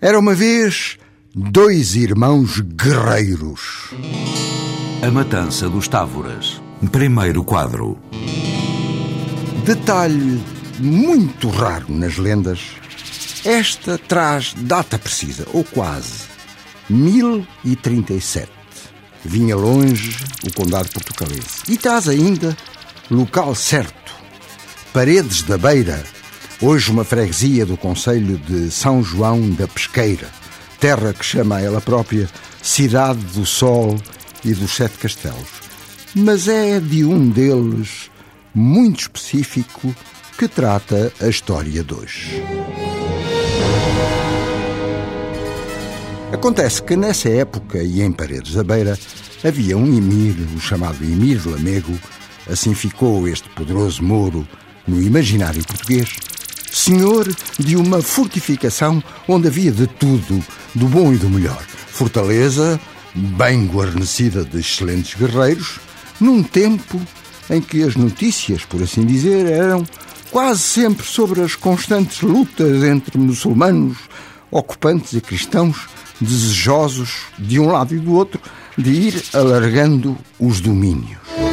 Era uma vez dois irmãos guerreiros. A Matança dos Távoras. Primeiro quadro. Detalhe muito raro nas lendas. Esta traz data precisa, ou quase. 1037. Vinha longe o condado portucalense. E traz ainda local certo. Paredes da Beira, hoje uma freguesia do Conselho de São João da Pesqueira, terra que chama ela própria Cidade do Sol e dos Sete Castelos. Mas é de um deles, muito específico, que trata a história de hoje. Acontece que nessa época e em Paredes da Beira havia um emir, o chamado Emir Lamego, assim ficou este poderoso mouro no imaginário português, senhor de uma fortificação onde havia de tudo, do bom e do melhor. Fortaleza, bem guarnecida de excelentes guerreiros, num tempo em que as notícias, por assim dizer, eram quase sempre sobre as constantes lutas entre muçulmanos, ocupantes e cristãos, desejosos, de um lado e do outro, de ir alargando os domínios.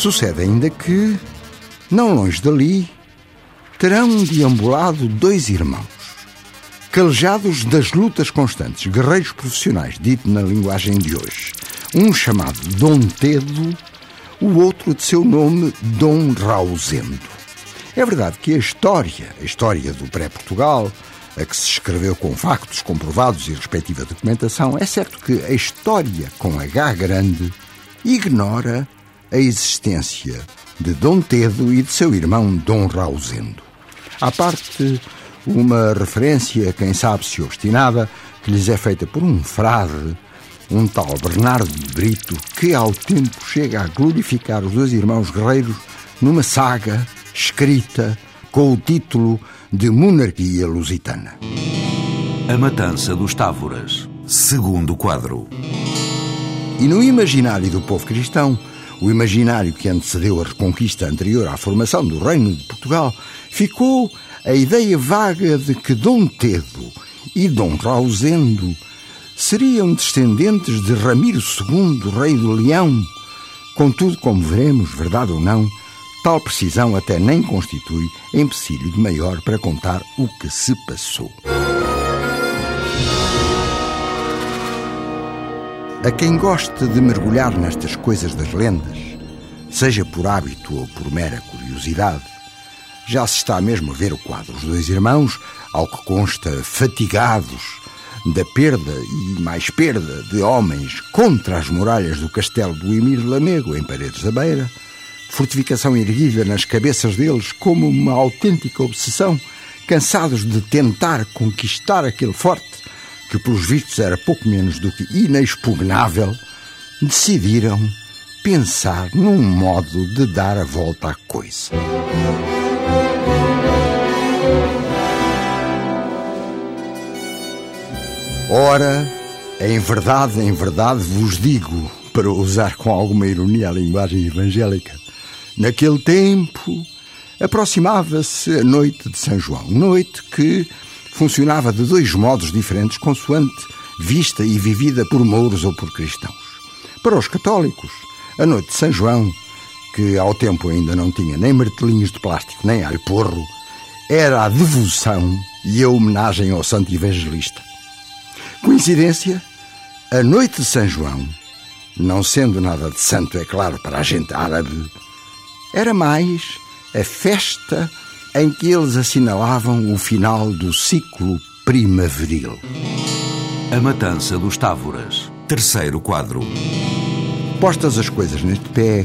Sucede ainda que, não longe dali, terão deambulado dois irmãos, calejados das lutas constantes, guerreiros profissionais, dito na linguagem de hoje. Um chamado Dom Tedo, o outro de seu nome Dom Rausendo. É verdade que a história, a história do pré-Portugal, a que se escreveu com factos comprovados e respectiva documentação, é certo que a história com H grande ignora a existência de Dom Tedo e de seu irmão Dom Rausendo. À parte uma referência, quem sabe se obstinada, que lhes é feita por um frade, um tal Bernardo de Brito, que ao tempo chega a glorificar os dois irmãos guerreiros numa saga escrita com o título de Monarquia Lusitana. A Matança dos Távoras. Segundo quadro. E no imaginário do povo cristão, o imaginário que antecedeu a reconquista anterior à formação do Reino de Portugal, ficou a ideia vaga de que Dom Tedo e Dom Rausendo seriam descendentes de Ramiro II, rei do Leão. Contudo, como veremos, verdade ou não, tal precisão até nem constitui empecilho de maior para contar o que se passou. A quem goste de mergulhar nestas coisas das lendas, seja por hábito ou por mera curiosidade, já se está mesmo a ver o quadro. Os dois irmãos, ao que consta, fatigados da perda e mais perda de homens contra as muralhas do castelo do Emir Lamego, em Paredes da Beira, fortificação erguida nas cabeças deles como uma autêntica obsessão, cansados de tentar conquistar aquele forte, que pelos vistos era pouco menos do que inexpugnável, decidiram pensar num modo de dar a volta à coisa. Ora, em verdade, em verdade vos digo, para usar com alguma ironia a linguagem evangélica, naquele tempo aproximava-se a noite de São João, noite que funcionava de dois modos diferentes, consoante vista e vivida por mouros ou por cristãos. Para os católicos, a noite de São João, que ao tempo ainda não tinha nem martelinhos de plástico nem alho porro, era a devoção e a homenagem ao santo evangelista. Coincidência? A noite de São João, não sendo nada de santo, é claro, para a gente árabe, era mais a festa em que eles assinalavam o final do ciclo primaveril. A Matança dos Távoras. Terceiro quadro. Postas as coisas neste pé,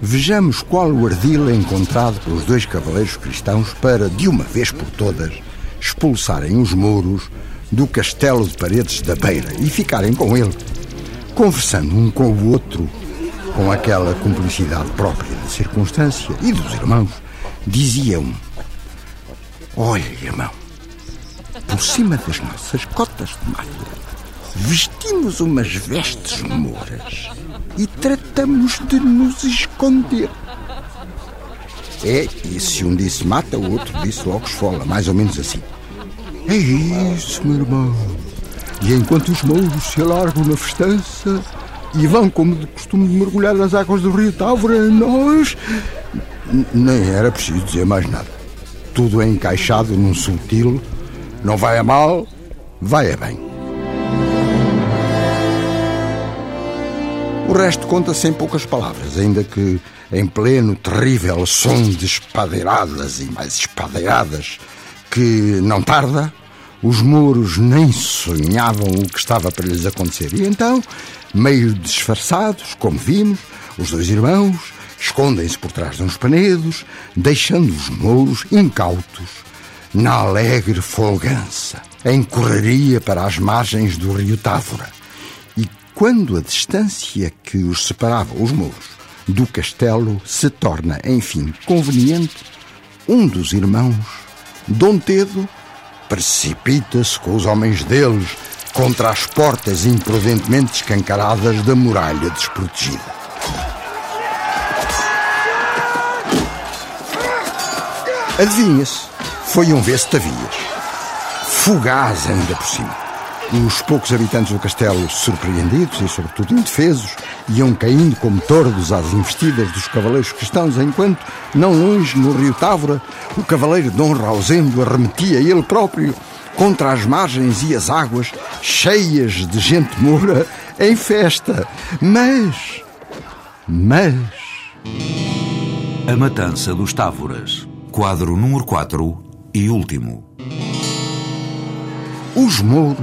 vejamos qual o ardil encontrado pelos dois cavaleiros cristãos para, de uma vez por todas, expulsarem os muros do castelo de paredes da beira e ficarem com ele, conversando um com o outro, com aquela cumplicidade própria da circunstância e dos irmãos, dizia um: Olha, irmão, por cima das nossas cotas de malha, vestimos umas vestes mouras e tratamos de nos esconder. É, e se um disse mata, o outro disse logo esfola, mais ou menos assim. É isso, meu irmão. E enquanto os mouros se alargam na festança e vão, como de costume, mergulhar nas águas do rio Távora, nós. Nem era preciso dizer mais nada. Tudo é encaixado num sutil. Não vai a mal, vai a bem. O resto conta-se em poucas palavras, ainda que em pleno terrível som de espadeiradas e mais espadeiradas, que não tarda, os muros nem sonhavam o que estava para lhes acontecer. E então, meio disfarçados, como vimos, os dois irmãos escondem-se por trás de uns panedos, deixando os mouros incautos na alegre folgança, em correria para as margens do rio Távora quando a distância que os separava, os muros, do castelo se torna, enfim, conveniente, um dos irmãos, Dom Tedo, precipita-se com os homens deles contra as portas imprudentemente escancaradas da muralha desprotegida. Adivinha-se, foi um vestavias, fugaz ainda por cima. Os poucos habitantes do castelo, surpreendidos e, sobretudo, indefesos, iam caindo como tordos às investidas dos cavaleiros cristãos, enquanto, não longe, no rio Távora, o cavaleiro Dom Rausendo arremetia ele próprio contra as margens e as águas, cheias de gente moura, em festa. Mas. Mas. A Matança dos Távoras. Quadro número 4 e último. Os mouros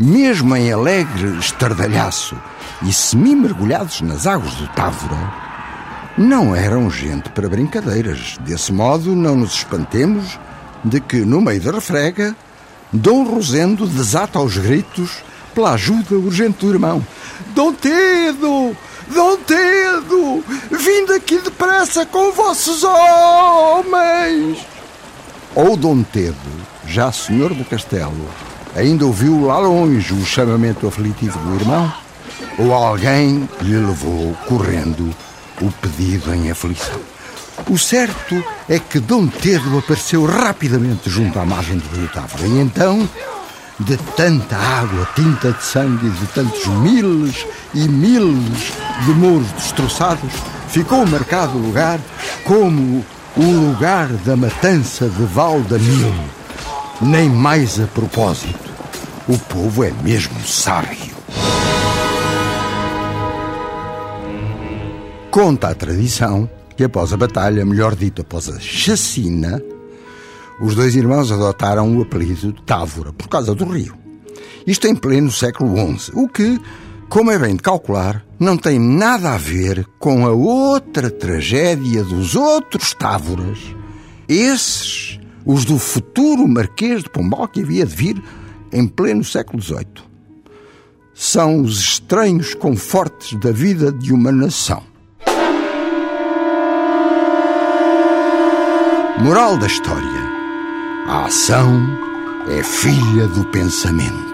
mesmo em alegre estardalhaço e semi-mergulhados nas águas do Távora, não eram gente para brincadeiras. Desse modo, não nos espantemos de que, no meio da refrega, Dom Rosendo desata aos gritos pela ajuda urgente do irmão. Dom Tedo! Dom Tedo! Vindo aqui depressa com vossos homens! Ou Dom Tedo, já senhor do castelo, Ainda ouviu lá longe o chamamento aflitivo do irmão? Ou alguém lhe levou, correndo, o pedido em aflição? O certo é que Dom Tedo apareceu rapidamente junto à margem do rio Távora. E então, de tanta água tinta de sangue de tantos miles e miles de mouros destroçados, ficou marcado o lugar como o lugar da matança de Valdamil nem mais a propósito. O povo é mesmo sábio. Conta a tradição que após a batalha, melhor dito, após a chacina, os dois irmãos adotaram o apelido de Távora por causa do rio. Isto em pleno século XI, o que, como é bem de calcular, não tem nada a ver com a outra tragédia dos outros Távoras. Esses os do futuro Marquês de Pombal que havia de vir em pleno século XVIII. São os estranhos confortes da vida de uma nação. Moral da história: a ação é filha do pensamento.